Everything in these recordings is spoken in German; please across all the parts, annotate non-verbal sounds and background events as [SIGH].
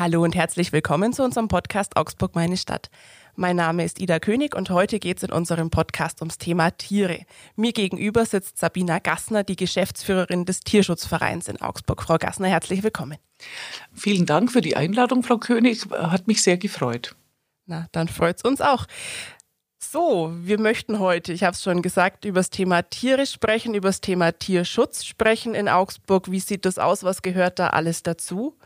Hallo und herzlich willkommen zu unserem Podcast Augsburg meine Stadt. Mein Name ist Ida König und heute geht es in unserem Podcast ums Thema Tiere. Mir gegenüber sitzt Sabina Gassner, die Geschäftsführerin des Tierschutzvereins in Augsburg. Frau Gassner, herzlich willkommen. Vielen Dank für die Einladung, Frau König. Hat mich sehr gefreut. Na, dann freut es uns auch. So, wir möchten heute, ich habe es schon gesagt, über das Thema Tiere sprechen, über das Thema Tierschutz sprechen in Augsburg. Wie sieht das aus? Was gehört da alles dazu?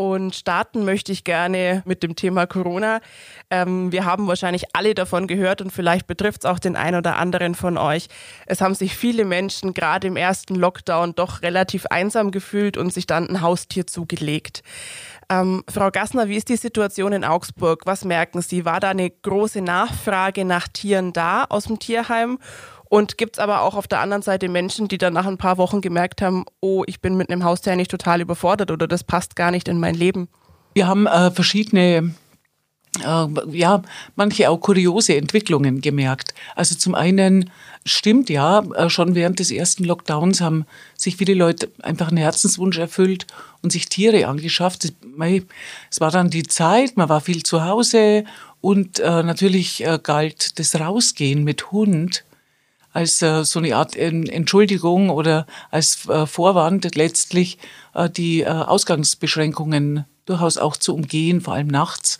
Und starten möchte ich gerne mit dem Thema Corona. Ähm, wir haben wahrscheinlich alle davon gehört und vielleicht betrifft es auch den einen oder anderen von euch. Es haben sich viele Menschen gerade im ersten Lockdown doch relativ einsam gefühlt und sich dann ein Haustier zugelegt. Ähm, Frau Gassner, wie ist die Situation in Augsburg? Was merken Sie? War da eine große Nachfrage nach Tieren da aus dem Tierheim? Und gibt es aber auch auf der anderen Seite Menschen, die dann nach ein paar Wochen gemerkt haben, oh, ich bin mit einem Haustier nicht total überfordert oder das passt gar nicht in mein Leben? Wir haben äh, verschiedene äh, ja, manche auch kuriose Entwicklungen gemerkt. Also zum einen stimmt ja, äh, schon während des ersten Lockdowns haben sich viele Leute einfach einen Herzenswunsch erfüllt und sich Tiere angeschafft. Es war dann die Zeit, man war viel zu Hause und äh, natürlich äh, galt das Rausgehen mit Hund als äh, so eine Art Entschuldigung oder als äh, Vorwand letztlich äh, die äh, Ausgangsbeschränkungen durchaus auch zu umgehen, vor allem nachts.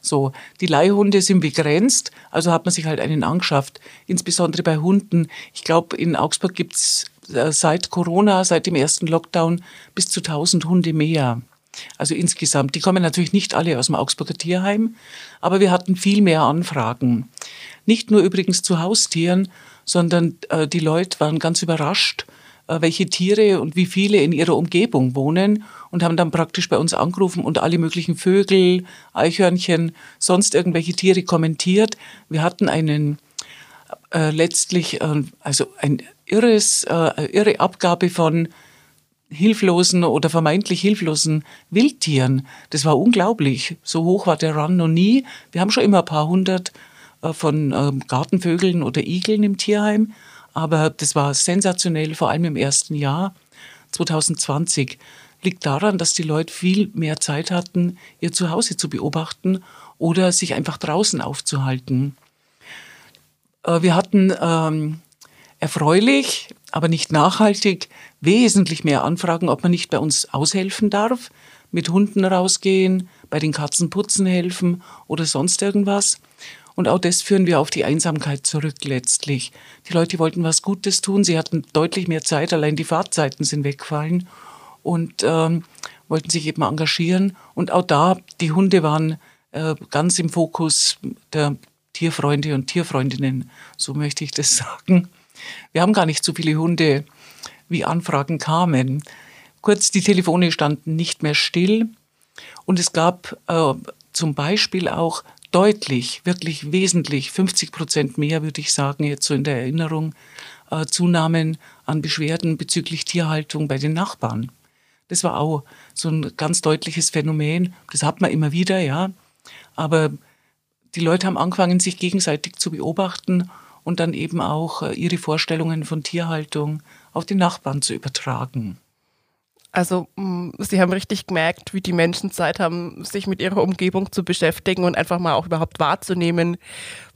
So, die Leihhunde sind begrenzt, also hat man sich halt einen angeschafft, insbesondere bei Hunden. Ich glaube, in Augsburg gibt's äh, seit Corona, seit dem ersten Lockdown, bis zu 1000 Hunde mehr. Also insgesamt. Die kommen natürlich nicht alle aus dem Augsburger Tierheim, aber wir hatten viel mehr Anfragen. Nicht nur übrigens zu Haustieren, sondern äh, die Leute waren ganz überrascht, äh, welche Tiere und wie viele in ihrer Umgebung wohnen und haben dann praktisch bei uns angerufen und alle möglichen Vögel, Eichhörnchen, sonst irgendwelche Tiere kommentiert. Wir hatten einen äh, letztlich, äh, also ein irres, äh, irre Abgabe von hilflosen oder vermeintlich hilflosen Wildtieren. Das war unglaublich. So hoch war der Run noch nie. Wir haben schon immer ein paar hundert von ähm, Gartenvögeln oder Igeln im Tierheim. Aber das war sensationell, vor allem im ersten Jahr, 2020. Liegt daran, dass die Leute viel mehr Zeit hatten, ihr Zuhause zu beobachten oder sich einfach draußen aufzuhalten. Äh, wir hatten ähm, erfreulich, aber nicht nachhaltig, wesentlich mehr Anfragen, ob man nicht bei uns aushelfen darf, mit Hunden rausgehen, bei den Katzen putzen helfen oder sonst irgendwas. Und auch das führen wir auf die Einsamkeit zurück letztlich. Die Leute wollten was Gutes tun, sie hatten deutlich mehr Zeit, allein die Fahrtzeiten sind weggefallen und ähm, wollten sich eben engagieren. Und auch da, die Hunde waren äh, ganz im Fokus der Tierfreunde und Tierfreundinnen, so möchte ich das [LAUGHS] sagen. Wir haben gar nicht so viele Hunde, wie Anfragen kamen. Kurz, die Telefone standen nicht mehr still und es gab äh, zum Beispiel auch deutlich, wirklich wesentlich, 50 Prozent mehr, würde ich sagen, jetzt so in der Erinnerung, äh, Zunahmen an Beschwerden bezüglich Tierhaltung bei den Nachbarn. Das war auch so ein ganz deutliches Phänomen. Das hat man immer wieder, ja. Aber die Leute haben angefangen, sich gegenseitig zu beobachten und dann eben auch äh, ihre Vorstellungen von Tierhaltung auf den Nachbarn zu übertragen. Also mm, Sie haben richtig gemerkt, wie die Menschen Zeit haben, sich mit ihrer Umgebung zu beschäftigen und einfach mal auch überhaupt wahrzunehmen,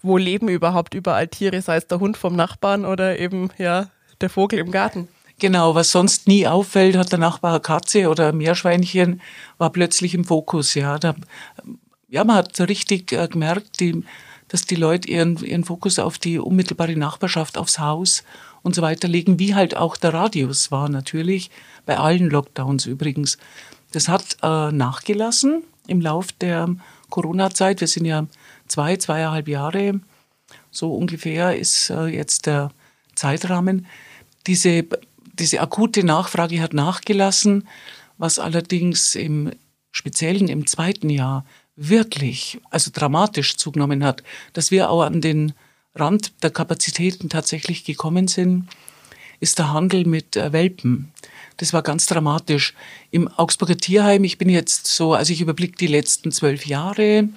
wo leben überhaupt überall Tiere, sei es der Hund vom Nachbarn oder eben ja der Vogel im Garten. Genau, was sonst nie auffällt, hat der Nachbar eine Katze oder ein Meerschweinchen, war plötzlich im Fokus. Ja, da, ja man hat richtig äh, gemerkt, die, dass die Leute ihren, ihren Fokus auf die unmittelbare Nachbarschaft, aufs Haus und so weiter legen, wie halt auch der Radius war natürlich, bei allen Lockdowns übrigens. Das hat äh, nachgelassen im Lauf der Corona-Zeit. Wir sind ja zwei, zweieinhalb Jahre, so ungefähr ist äh, jetzt der Zeitrahmen. Diese, diese akute Nachfrage hat nachgelassen, was allerdings im Speziellen im zweiten Jahr wirklich, also dramatisch zugenommen hat, dass wir auch an den Rand der Kapazitäten tatsächlich gekommen sind, ist der Handel mit äh, Welpen. Das war ganz dramatisch. Im Augsburger Tierheim, ich bin jetzt so, also ich überblicke die letzten zwölf Jahre,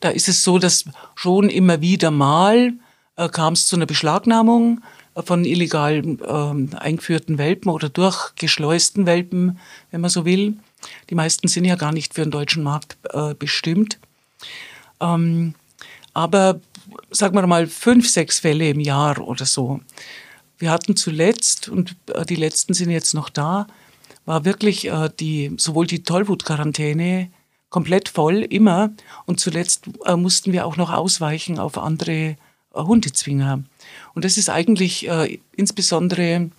da ist es so, dass schon immer wieder mal äh, kam es zu einer Beschlagnahmung äh, von illegal äh, eingeführten Welpen oder durchgeschleusten Welpen, wenn man so will. Die meisten sind ja gar nicht für den deutschen Markt äh, bestimmt. Ähm, aber sagen wir mal fünf, sechs Fälle im Jahr oder so. Wir hatten zuletzt, und äh, die letzten sind jetzt noch da, war wirklich äh, die, sowohl die Tollwut-Quarantäne komplett voll, immer. Und zuletzt äh, mussten wir auch noch ausweichen auf andere äh, Hundezwinger. Und das ist eigentlich äh, insbesondere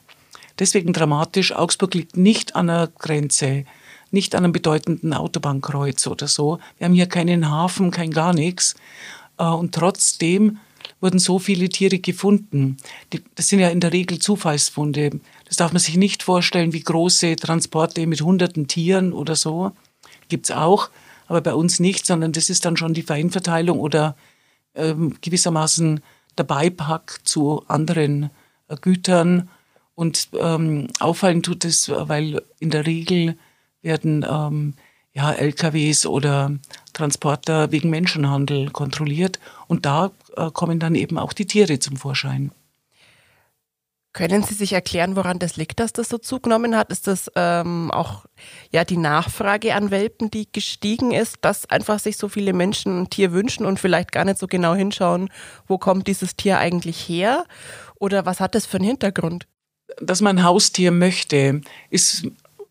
deswegen dramatisch. Augsburg liegt nicht an der Grenze, nicht an einem bedeutenden Autobahnkreuz oder so. Wir haben hier keinen Hafen, kein gar nichts. Äh, und trotzdem wurden so viele Tiere gefunden. Das sind ja in der Regel Zufallsfunde. Das darf man sich nicht vorstellen wie große Transporte mit hunderten Tieren oder so. Gibt's auch, aber bei uns nicht, sondern das ist dann schon die Feinverteilung oder ähm, gewissermaßen der Beipack zu anderen äh, Gütern. Und ähm, auffallen tut es, weil in der Regel werden ähm, ja, LKWs oder Transporter wegen Menschenhandel kontrolliert. Und da äh, kommen dann eben auch die Tiere zum Vorschein. Können Sie sich erklären, woran das liegt, dass das so zugenommen hat? Ist das ähm, auch ja die Nachfrage an Welpen, die gestiegen ist, dass einfach sich so viele Menschen ein Tier wünschen und vielleicht gar nicht so genau hinschauen, wo kommt dieses Tier eigentlich her? Oder was hat das für einen Hintergrund? Dass man ein Haustier möchte, ist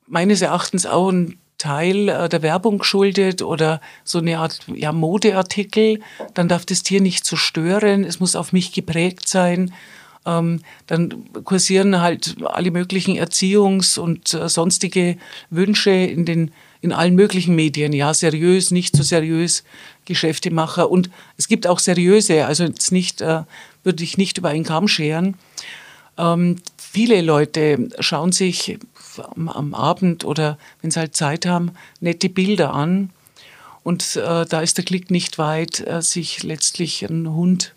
meines Erachtens auch ein Teil äh, der Werbung geschuldet oder so eine Art ja, Modeartikel. Dann darf das Tier nicht so stören, es muss auf mich geprägt sein ähm, dann kursieren halt alle möglichen Erziehungs- und äh, sonstige Wünsche in den in allen möglichen Medien, ja, seriös, nicht so seriös, Geschäftemacher und es gibt auch seriöse, also jetzt nicht, äh, würde ich nicht über einen Kamm scheren. Ähm, viele Leute schauen sich am, am Abend oder wenn sie halt Zeit haben, nette Bilder an und äh, da ist der Klick nicht weit, äh, sich letztlich einen Hund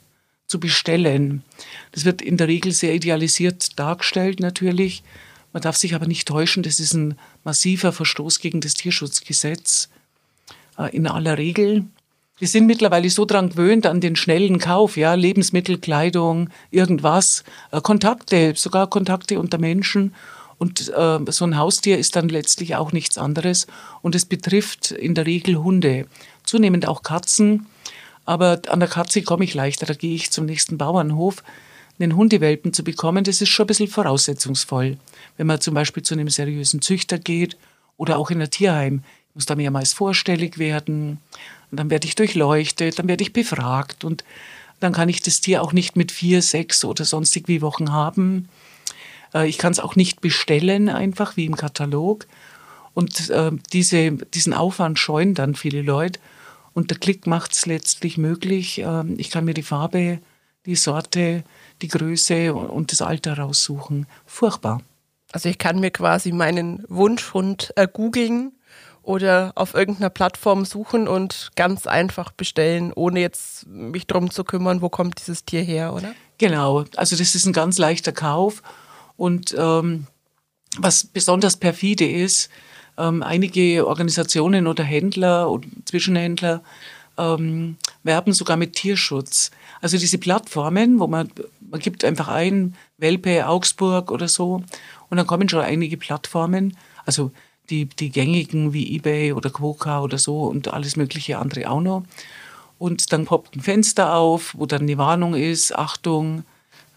zu bestellen. Das wird in der Regel sehr idealisiert dargestellt natürlich. Man darf sich aber nicht täuschen, das ist ein massiver Verstoß gegen das Tierschutzgesetz äh, in aller Regel. Wir sind mittlerweile so dran gewöhnt an den schnellen Kauf, ja, Lebensmittel, Kleidung, irgendwas, äh, Kontakte, sogar Kontakte unter Menschen. Und äh, so ein Haustier ist dann letztlich auch nichts anderes. Und es betrifft in der Regel Hunde, zunehmend auch Katzen. Aber an der Katze komme ich leichter. Da gehe ich zum nächsten Bauernhof. Einen Hundewelpen zu bekommen, das ist schon ein bisschen voraussetzungsvoll. Wenn man zum Beispiel zu einem seriösen Züchter geht oder auch in ein Tierheim. Ich muss da mehrmals vorstellig werden. Und dann werde ich durchleuchtet, dann werde ich befragt und dann kann ich das Tier auch nicht mit vier, sechs oder sonstig wie Wochen haben. Äh, ich kann es auch nicht bestellen, einfach wie im Katalog. Und äh, diese, diesen Aufwand scheuen dann viele Leute. Und der Klick macht es letztlich möglich. Ähm, ich kann mir die Farbe, die Sorte, die Größe und das Alter raussuchen. Furchtbar. Also ich kann mir quasi meinen Wunschhund äh, googeln oder auf irgendeiner Plattform suchen und ganz einfach bestellen, ohne jetzt mich darum zu kümmern, wo kommt dieses Tier her, oder? Genau, also das ist ein ganz leichter Kauf. Und ähm, was besonders perfide ist, ähm, einige Organisationen oder Händler und Zwischenhändler ähm, werben sogar mit Tierschutz. Also diese Plattformen, wo man, man gibt einfach ein, Welpe, Augsburg oder so, und dann kommen schon einige Plattformen, also die, die gängigen wie eBay oder Quoka oder so und alles mögliche andere auch noch. Und dann poppt ein Fenster auf, wo dann eine Warnung ist, Achtung,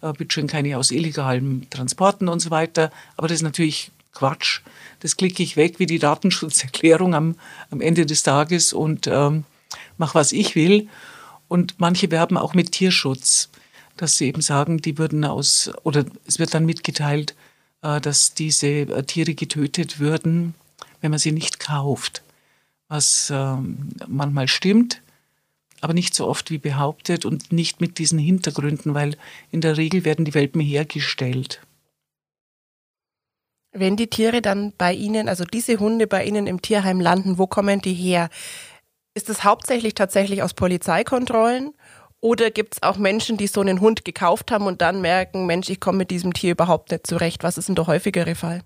äh, bitte schön keine aus illegalen Transporten und so weiter. Aber das ist natürlich Quatsch. Das klicke ich weg wie die Datenschutzerklärung am, am Ende des Tages und ähm, mache, was ich will. Und manche werben auch mit Tierschutz, dass sie eben sagen, die würden aus, oder es wird dann mitgeteilt, äh, dass diese äh, Tiere getötet würden, wenn man sie nicht kauft. Was äh, manchmal stimmt, aber nicht so oft wie behauptet und nicht mit diesen Hintergründen, weil in der Regel werden die Welpen hergestellt. Wenn die Tiere dann bei Ihnen, also diese Hunde bei Ihnen im Tierheim landen, wo kommen die her? Ist es hauptsächlich tatsächlich aus Polizeikontrollen? Oder gibt es auch Menschen, die so einen Hund gekauft haben und dann merken, Mensch, ich komme mit diesem Tier überhaupt nicht zurecht? Was ist denn der häufigere Fall?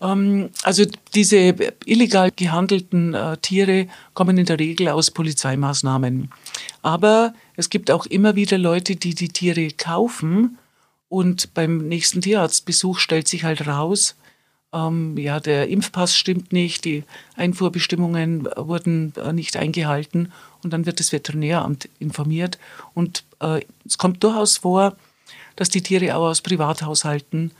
Ähm, also diese illegal gehandelten äh, Tiere kommen in der Regel aus Polizeimaßnahmen. Aber es gibt auch immer wieder Leute, die die Tiere kaufen und beim nächsten Tierarztbesuch stellt sich halt raus, ähm, ja, der Impfpass stimmt nicht, die Einfuhrbestimmungen wurden äh, nicht eingehalten und dann wird das Veterinäramt informiert. Und äh, es kommt durchaus vor, dass die Tiere auch aus Privathaushalten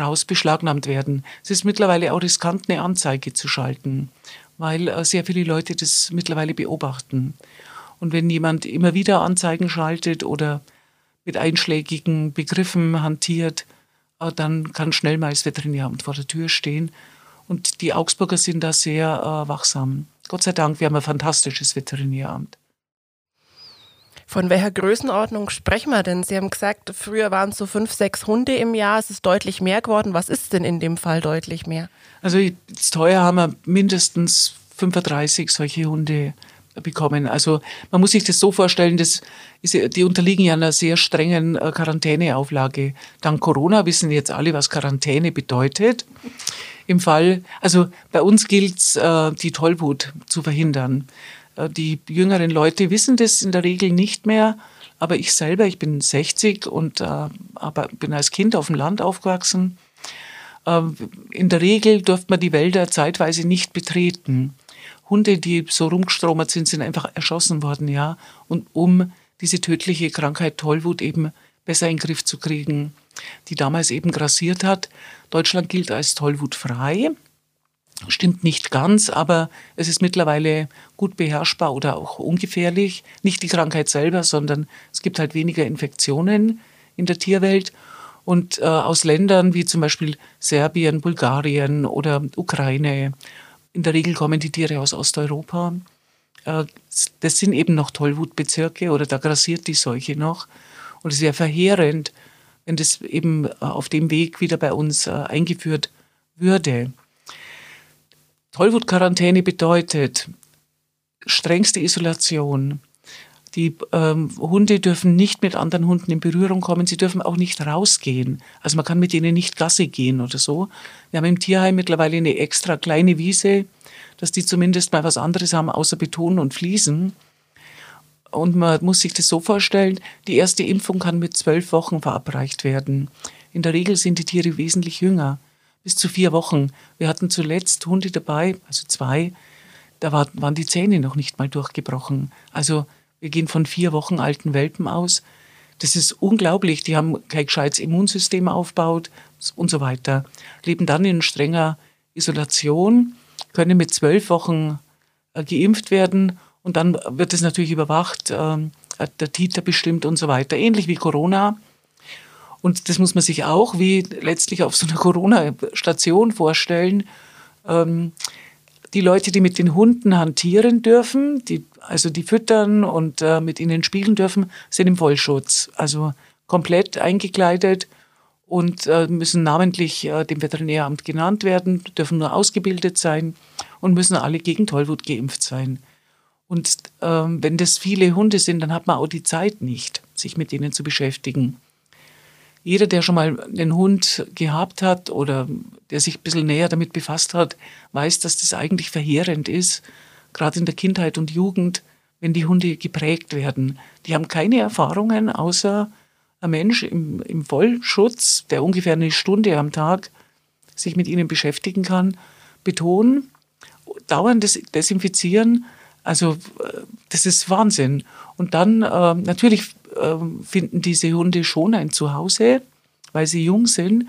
raus beschlagnahmt werden. Es ist mittlerweile auch riskant, eine Anzeige zu schalten, weil äh, sehr viele Leute das mittlerweile beobachten. Und wenn jemand immer wieder Anzeigen schaltet oder mit einschlägigen Begriffen hantiert, äh, dann kann schnell mal das Veterinäramt vor der Tür stehen. Und die Augsburger sind da sehr äh, wachsam. Gott sei Dank, wir haben ein fantastisches Veterinäramt. Von welcher Größenordnung sprechen wir denn? Sie haben gesagt, früher waren es so fünf, sechs Hunde im Jahr. Es ist deutlich mehr geworden. Was ist denn in dem Fall deutlich mehr? Also jetzt teuer haben wir mindestens 35 solche Hunde bekommen. Also man muss sich das so vorstellen, das ist, die unterliegen ja einer sehr strengen äh, Quarantäneauflage. Dank Corona wissen jetzt alle, was Quarantäne bedeutet. Im Fall, also bei uns gilt es, äh, die Tollwut zu verhindern. Äh, die jüngeren Leute wissen das in der Regel nicht mehr. Aber ich selber, ich bin 60 und äh, aber bin als Kind auf dem Land aufgewachsen. Äh, in der Regel durfte man die Wälder zeitweise nicht betreten. Hunde, die so rumgestromert sind, sind einfach erschossen worden, ja. Und um diese tödliche Krankheit Tollwut eben besser in den Griff zu kriegen, die damals eben grassiert hat. Deutschland gilt als tollwutfrei. Stimmt nicht ganz, aber es ist mittlerweile gut beherrschbar oder auch ungefährlich. Nicht die Krankheit selber, sondern es gibt halt weniger Infektionen in der Tierwelt. Und äh, aus Ländern wie zum Beispiel Serbien, Bulgarien oder Ukraine, in der Regel kommen die Tiere aus Osteuropa. Äh, das sind eben noch Tollwutbezirke oder da grassiert die Seuche noch. Und es wäre verheerend, wenn das eben äh, auf dem Weg wieder bei uns äh, eingeführt würde. Tollwut-Quarantäne bedeutet strengste Isolation. Die ähm, Hunde dürfen nicht mit anderen Hunden in Berührung kommen. Sie dürfen auch nicht rausgehen. Also man kann mit ihnen nicht Gasse gehen oder so. Wir haben im Tierheim mittlerweile eine extra kleine Wiese, dass die zumindest mal was anderes haben außer Beton und Fliesen. Und man muss sich das so vorstellen, die erste Impfung kann mit zwölf Wochen verabreicht werden. In der Regel sind die Tiere wesentlich jünger bis zu vier Wochen. Wir hatten zuletzt Hunde dabei, also zwei, da war, waren die Zähne noch nicht mal durchgebrochen. Also wir gehen von vier Wochen alten Welpen aus. Das ist unglaublich. Die haben kein gescheites Immunsystem aufgebaut und so weiter. Leben dann in strenger Isolation, können mit zwölf Wochen äh, geimpft werden und dann wird es natürlich überwacht, äh, der Titer bestimmt und so weiter. Ähnlich wie Corona. Und das muss man sich auch wie letztlich auf so einer Corona-Station vorstellen. Ähm, die Leute, die mit den Hunden hantieren dürfen, die, also die füttern und äh, mit ihnen spielen dürfen, sind im Vollschutz. Also komplett eingekleidet und äh, müssen namentlich äh, dem Veterinäramt genannt werden, dürfen nur ausgebildet sein und müssen alle gegen Tollwut geimpft sein. Und ähm, wenn das viele Hunde sind, dann hat man auch die Zeit nicht, sich mit ihnen zu beschäftigen jeder, der schon mal einen Hund gehabt hat oder der sich ein bisschen näher damit befasst hat, weiß, dass das eigentlich verheerend ist, gerade in der Kindheit und Jugend, wenn die Hunde geprägt werden. Die haben keine Erfahrungen, außer ein Mensch im, im Vollschutz, der ungefähr eine Stunde am Tag sich mit ihnen beschäftigen kann, betonen, dauerndes Desinfizieren, also äh, das ist Wahnsinn. Und dann äh, natürlich ähm, finden diese Hunde schon ein Zuhause, weil sie jung sind.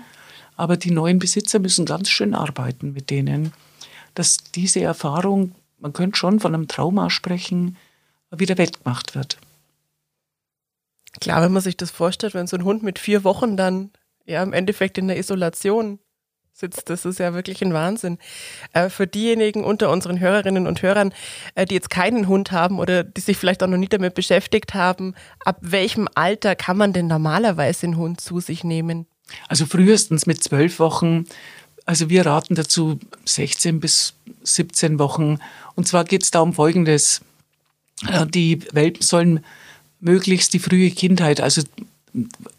Aber die neuen Besitzer müssen ganz schön arbeiten mit denen, dass diese Erfahrung, man könnte schon von einem Trauma sprechen, wieder wettgemacht wird. Klar, wenn man sich das vorstellt, wenn so ein Hund mit vier Wochen dann ja im Endeffekt in der Isolation sitzt. Das ist ja wirklich ein Wahnsinn. Äh, für diejenigen unter unseren Hörerinnen und Hörern, äh, die jetzt keinen Hund haben oder die sich vielleicht auch noch nie damit beschäftigt haben, ab welchem Alter kann man denn normalerweise einen Hund zu sich nehmen? Also frühestens mit zwölf Wochen. Also wir raten dazu 16 bis 17 Wochen. Und zwar geht es da um Folgendes. Äh, die Welpen sollen möglichst die frühe Kindheit, also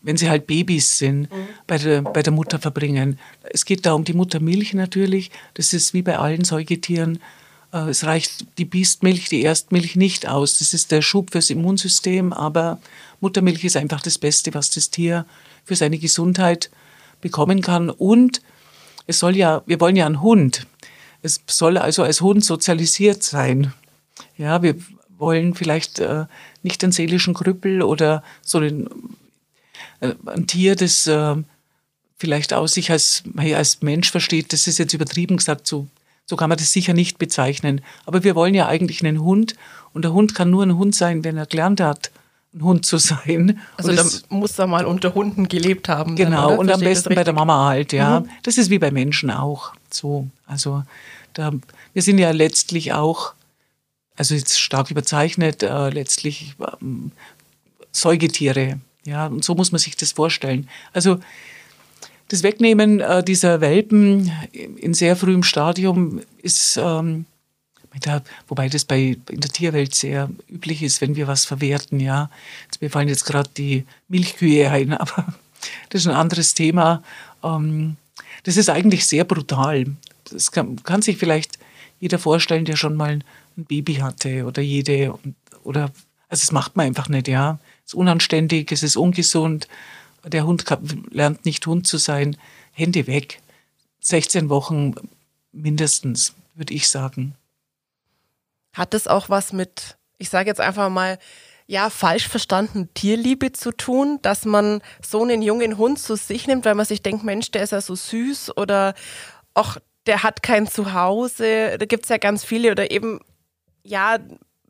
wenn sie halt Babys sind, mhm. bei, der, bei der Mutter verbringen. Es geht da um die Muttermilch natürlich. Das ist wie bei allen Säugetieren. Äh, es reicht die Biestmilch, die Erstmilch nicht aus. Das ist der Schub fürs Immunsystem, aber Muttermilch ist einfach das Beste, was das Tier für seine Gesundheit bekommen kann. Und es soll ja, wir wollen ja einen Hund. Es soll also als Hund sozialisiert sein. Ja, wir wollen vielleicht äh, nicht den seelischen Krüppel oder so ein, äh, ein Tier, das äh, vielleicht auch sich als, als Mensch versteht. Das ist jetzt übertrieben gesagt, so, so kann man das sicher nicht bezeichnen. Aber wir wollen ja eigentlich einen Hund und der Hund kann nur ein Hund sein, wenn er gelernt hat, ein Hund zu sein. Also da muss er mal unter Hunden gelebt haben. Genau, dann, und am besten bei der Mama halt, ja. Mhm. Das ist wie bei Menschen auch so. Also da, wir sind ja letztlich auch also jetzt stark überzeichnet, äh, letztlich ähm, Säugetiere. Ja, und so muss man sich das vorstellen. Also das Wegnehmen äh, dieser Welpen in sehr frühem Stadium ist, ähm, da, wobei das bei, in der Tierwelt sehr üblich ist, wenn wir was verwerten. Ja, jetzt, mir fallen jetzt gerade die Milchkühe ein, [LAUGHS] aber das ist ein anderes Thema. Ähm, das ist eigentlich sehr brutal. Das kann, kann sich vielleicht jeder vorstellen, der schon mal ein Baby hatte oder jede oder also das macht man einfach nicht, ja. Ist unanständig, es ist ungesund. Der Hund lernt nicht Hund zu sein. Hände weg. 16 Wochen mindestens, würde ich sagen. Hat es auch was mit, ich sage jetzt einfach mal, ja, falsch verstanden Tierliebe zu tun, dass man so einen jungen Hund zu sich nimmt, weil man sich denkt, Mensch, der ist ja so süß oder auch der hat kein Zuhause. Da gibt es ja ganz viele oder eben ja,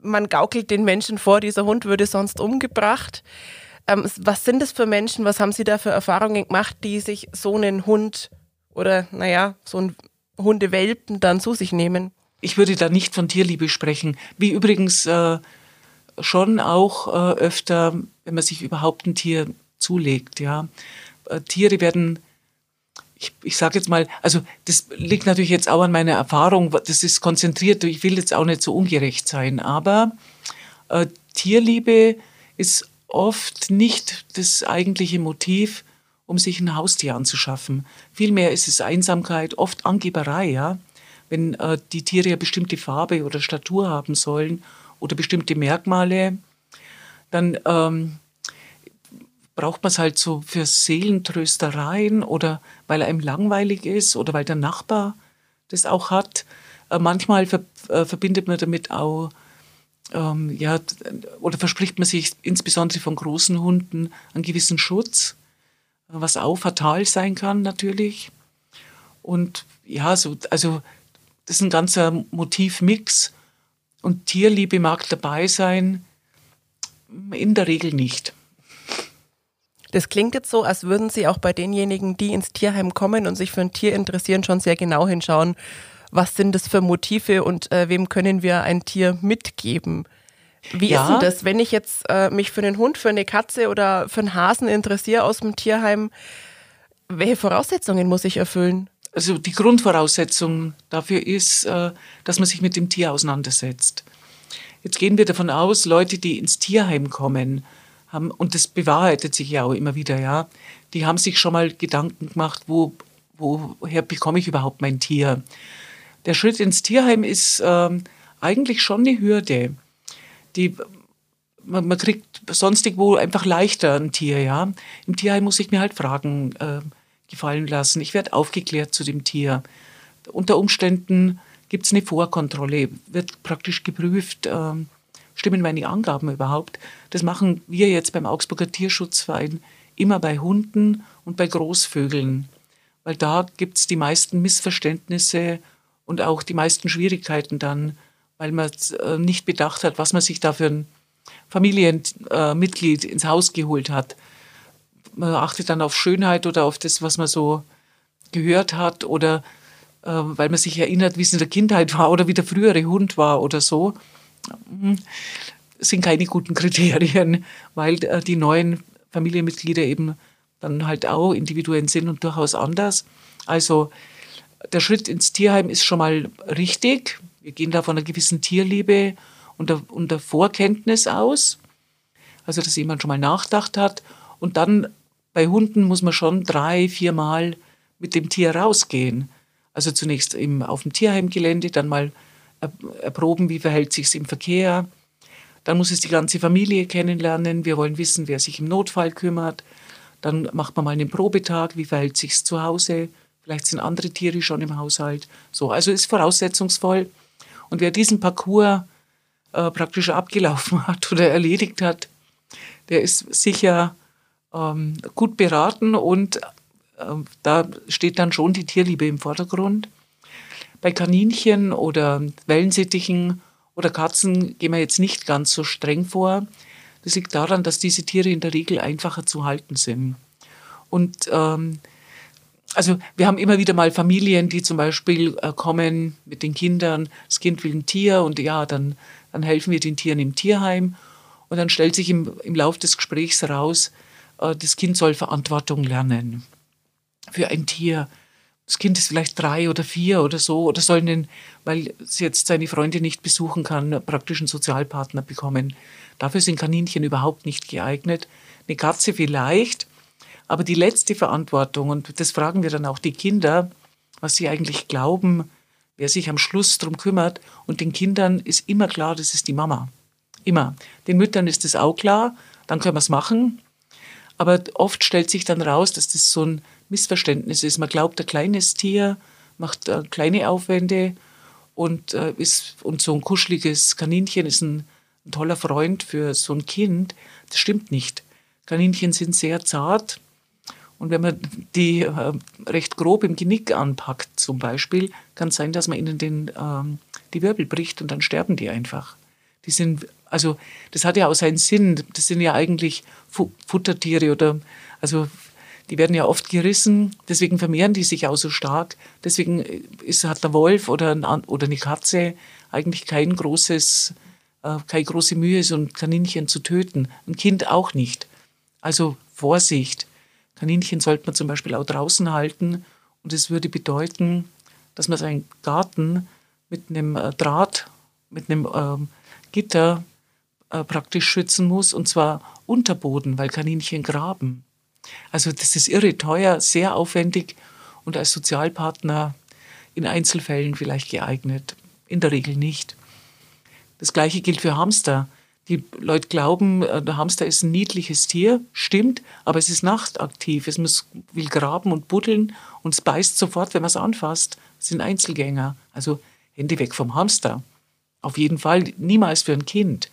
man gaukelt den Menschen vor, dieser Hund würde sonst umgebracht. Ähm, was sind das für Menschen? Was haben Sie da für Erfahrungen gemacht, die sich so einen Hund oder, naja, so einen Hundewelpen dann zu sich nehmen? Ich würde da nicht von Tierliebe sprechen. Wie übrigens äh, schon auch äh, öfter, wenn man sich überhaupt ein Tier zulegt. Ja, äh, Tiere werden ich, ich sage jetzt mal, also das liegt natürlich jetzt auch an meiner Erfahrung, das ist konzentriert, ich will jetzt auch nicht so ungerecht sein, aber äh, Tierliebe ist oft nicht das eigentliche Motiv, um sich ein Haustier anzuschaffen. Vielmehr ist es Einsamkeit, oft Angeberei, ja. Wenn äh, die Tiere ja bestimmte Farbe oder Statur haben sollen oder bestimmte Merkmale, dann ähm, braucht man es halt so für Seelentröstereien oder weil er einem langweilig ist oder weil der Nachbar das auch hat. Äh, manchmal ver äh, verbindet man damit auch, ähm, ja, oder verspricht man sich insbesondere von großen Hunden einen gewissen Schutz, was auch fatal sein kann natürlich. Und ja, so, also das ist ein ganzer Motivmix und Tierliebe mag dabei sein, in der Regel nicht. Das klingt jetzt so, als würden Sie auch bei denjenigen, die ins Tierheim kommen und sich für ein Tier interessieren, schon sehr genau hinschauen, was sind das für Motive und äh, wem können wir ein Tier mitgeben. Wie ja. ist denn das, wenn ich jetzt äh, mich für einen Hund, für eine Katze oder für einen Hasen interessiere aus dem Tierheim? Welche Voraussetzungen muss ich erfüllen? Also die Grundvoraussetzung dafür ist, äh, dass man sich mit dem Tier auseinandersetzt. Jetzt gehen wir davon aus, Leute, die ins Tierheim kommen, haben, und das bewahrheitet sich ja auch immer wieder, ja, die haben sich schon mal Gedanken gemacht, wo, woher bekomme ich überhaupt mein Tier? Der Schritt ins Tierheim ist ähm, eigentlich schon eine Hürde. Die, man, man, kriegt sonst irgendwo einfach leichter ein Tier, ja. Im Tierheim muss ich mir halt Fragen äh, gefallen lassen. Ich werde aufgeklärt zu dem Tier. Unter Umständen gibt es eine Vorkontrolle, wird praktisch geprüft, äh, stimmen meine Angaben überhaupt? Das machen wir jetzt beim Augsburger Tierschutzverein immer bei Hunden und bei Großvögeln, weil da gibt es die meisten Missverständnisse und auch die meisten Schwierigkeiten dann, weil man äh, nicht bedacht hat, was man sich da für ein Familienmitglied ins Haus geholt hat. Man achtet dann auf Schönheit oder auf das, was man so gehört hat oder äh, weil man sich erinnert, wie es in der Kindheit war oder wie der frühere Hund war oder so sind keine guten Kriterien, weil äh, die neuen Familienmitglieder eben dann halt auch Individuen sind und durchaus anders. Also der Schritt ins Tierheim ist schon mal richtig. Wir gehen da von einer gewissen Tierliebe und der, und der Vorkenntnis aus. Also, dass jemand schon mal nachgedacht hat. Und dann bei Hunden muss man schon drei, vier Mal mit dem Tier rausgehen. Also zunächst im, auf dem Tierheimgelände, dann mal erproben, wie verhält sich es im Verkehr. Dann muss es die ganze Familie kennenlernen. Wir wollen wissen, wer sich im Notfall kümmert. Dann macht man mal einen Probetag, wie verhält sich es zu Hause. vielleicht sind andere Tiere schon im Haushalt. So, also ist voraussetzungsvoll. Und wer diesen Parcours äh, praktisch abgelaufen [LAUGHS] hat oder erledigt hat, der ist sicher ähm, gut beraten und äh, da steht dann schon die Tierliebe im Vordergrund. Bei Kaninchen oder Wellensittichen oder Katzen gehen wir jetzt nicht ganz so streng vor. Das liegt daran, dass diese Tiere in der Regel einfacher zu halten sind. Und ähm, also wir haben immer wieder mal Familien, die zum Beispiel äh, kommen mit den Kindern, das Kind will ein Tier und ja, dann, dann helfen wir den Tieren im Tierheim. Und dann stellt sich im, im Lauf des Gesprächs heraus, äh, das Kind soll Verantwortung lernen für ein Tier. Das Kind ist vielleicht drei oder vier oder so, oder soll einen, weil sie jetzt seine Freunde nicht besuchen kann, praktisch einen Sozialpartner bekommen. Dafür sind Kaninchen überhaupt nicht geeignet. Eine Katze vielleicht, aber die letzte Verantwortung, und das fragen wir dann auch die Kinder, was sie eigentlich glauben, wer sich am Schluss darum kümmert. Und den Kindern ist immer klar, das ist die Mama. Immer. Den Müttern ist das auch klar, dann können wir es machen. Aber oft stellt sich dann raus, dass das so ein Missverständnis ist. Man glaubt, ein kleines Tier macht äh, kleine Aufwände und, äh, ist, und so ein kuscheliges Kaninchen ist ein, ein toller Freund für so ein Kind. Das stimmt nicht. Kaninchen sind sehr zart, und wenn man die äh, recht grob im Genick anpackt, zum Beispiel, kann es sein, dass man ihnen den, ähm, die Wirbel bricht und dann sterben die einfach. Die sind, also das hat ja auch seinen Sinn. Das sind ja eigentlich Fu Futtertiere oder, also die werden ja oft gerissen, deswegen vermehren die sich auch so stark. Deswegen ist, hat der Wolf oder, ein, oder eine Katze eigentlich kein großes, äh, keine große Mühe, so ein Kaninchen zu töten. Ein Kind auch nicht. Also Vorsicht. Kaninchen sollte man zum Beispiel auch draußen halten. Und es würde bedeuten, dass man seinen Garten mit einem äh, Draht, mit einem ähm, Gitter äh, praktisch schützen muss. Und zwar Unterboden, weil Kaninchen graben. Also das ist irre teuer, sehr aufwendig und als Sozialpartner in Einzelfällen vielleicht geeignet. In der Regel nicht. Das gleiche gilt für Hamster. Die Leute glauben, äh, der Hamster ist ein niedliches Tier, stimmt, aber es ist nachtaktiv. Es muss, will graben und buddeln und es beißt sofort, wenn man es anfasst. Es sind Einzelgänger. Also Hände weg vom Hamster. Auf jeden Fall niemals für ein Kind.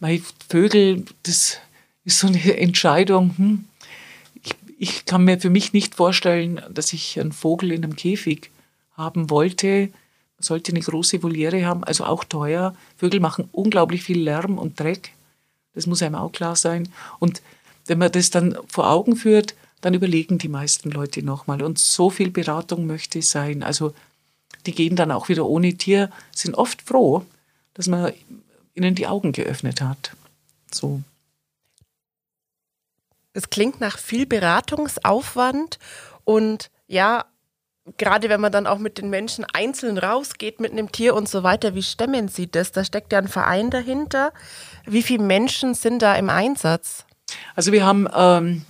Bei Vögel, das ist so eine [LAUGHS] Entscheidung. Hm, ich, kann mir für mich nicht vorstellen, dass ich einen Vogel in einem Käfig haben wollte sollte eine große Voliere haben, also auch teuer. Vögel machen unglaublich viel Lärm und Dreck. Das muss einem auch klar sein. Und wenn man das dann vor Augen führt, dann überlegen die meisten Leute nochmal. Und so viel Beratung möchte sein. Also die gehen dann auch wieder ohne Tier, sind oft froh, dass man ihnen die Augen geöffnet hat. So. Es klingt nach viel Beratungsaufwand und ja, gerade wenn man dann auch mit den Menschen einzeln rausgeht, mit einem Tier und so weiter, wie stemmen Sie das? Da steckt ja ein Verein dahinter. Wie viele Menschen sind da im Einsatz? Also wir haben ähm,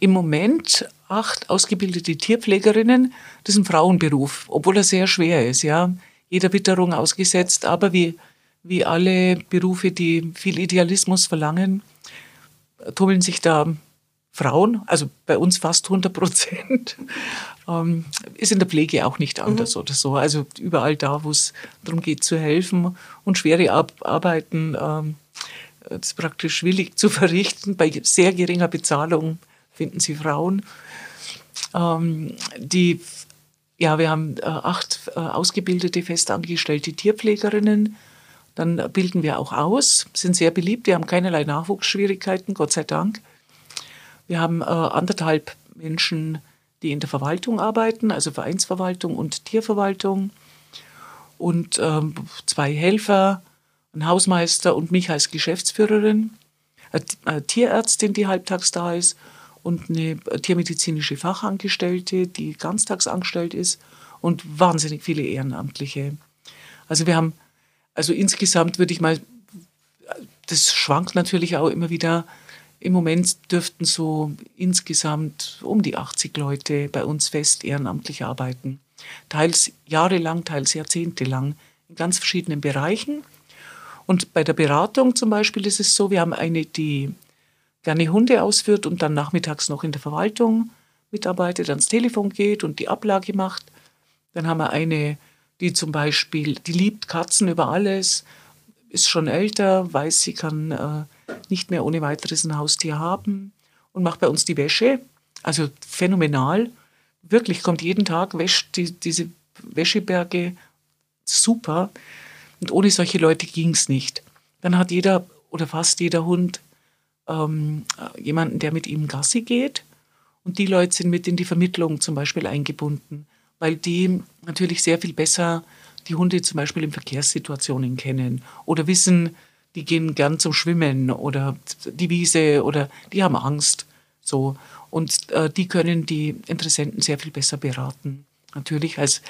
im Moment acht ausgebildete Tierpflegerinnen. Das ist ein Frauenberuf, obwohl er sehr schwer ist, ja. Jeder Witterung ausgesetzt, aber wie, wie alle Berufe, die viel Idealismus verlangen, tummeln sich da Frauen, also bei uns fast 100 Prozent. [LAUGHS] Ähm, ist in der Pflege auch nicht anders mhm. oder so. Also überall da, wo es darum geht zu helfen und schwere Ar Arbeiten ähm, das praktisch willig zu [LAUGHS] verrichten, bei sehr geringer Bezahlung finden Sie Frauen. Ähm, die, ja, wir haben äh, acht äh, ausgebildete, festangestellte Tierpflegerinnen. Dann bilden wir auch aus, sind sehr beliebt, wir haben keinerlei Nachwuchsschwierigkeiten, Gott sei Dank. Wir haben äh, anderthalb Menschen, die in der Verwaltung arbeiten, also Vereinsverwaltung und Tierverwaltung. Und ähm, zwei Helfer, ein Hausmeister und mich als Geschäftsführerin, eine Tierärztin, die halbtags da ist und eine tiermedizinische Fachangestellte, die ganztags angestellt ist und wahnsinnig viele Ehrenamtliche. Also wir haben, also insgesamt würde ich mal, das schwankt natürlich auch immer wieder, im Moment dürften so insgesamt um die 80 Leute bei uns fest ehrenamtlich arbeiten. Teils jahrelang, teils jahrzehntelang in ganz verschiedenen Bereichen. Und bei der Beratung zum Beispiel ist es so, wir haben eine, die gerne Hunde ausführt und dann nachmittags noch in der Verwaltung mitarbeitet, ans Telefon geht und die Ablage macht. Dann haben wir eine, die zum Beispiel, die liebt Katzen über alles, ist schon älter, weiß, sie kann äh, nicht mehr ohne weiteres ein Haustier haben und macht bei uns die Wäsche. Also phänomenal. Wirklich kommt jeden Tag, wäscht die, diese Wäscheberge super. Und ohne solche Leute ging es nicht. Dann hat jeder oder fast jeder Hund ähm, jemanden, der mit ihm Gassi geht. Und die Leute sind mit in die Vermittlung zum Beispiel eingebunden, weil die natürlich sehr viel besser die Hunde zum Beispiel in Verkehrssituationen kennen oder wissen, die gehen gern zum Schwimmen oder die Wiese oder die haben Angst. So. Und äh, die können die Interessenten sehr viel besser beraten. Natürlich als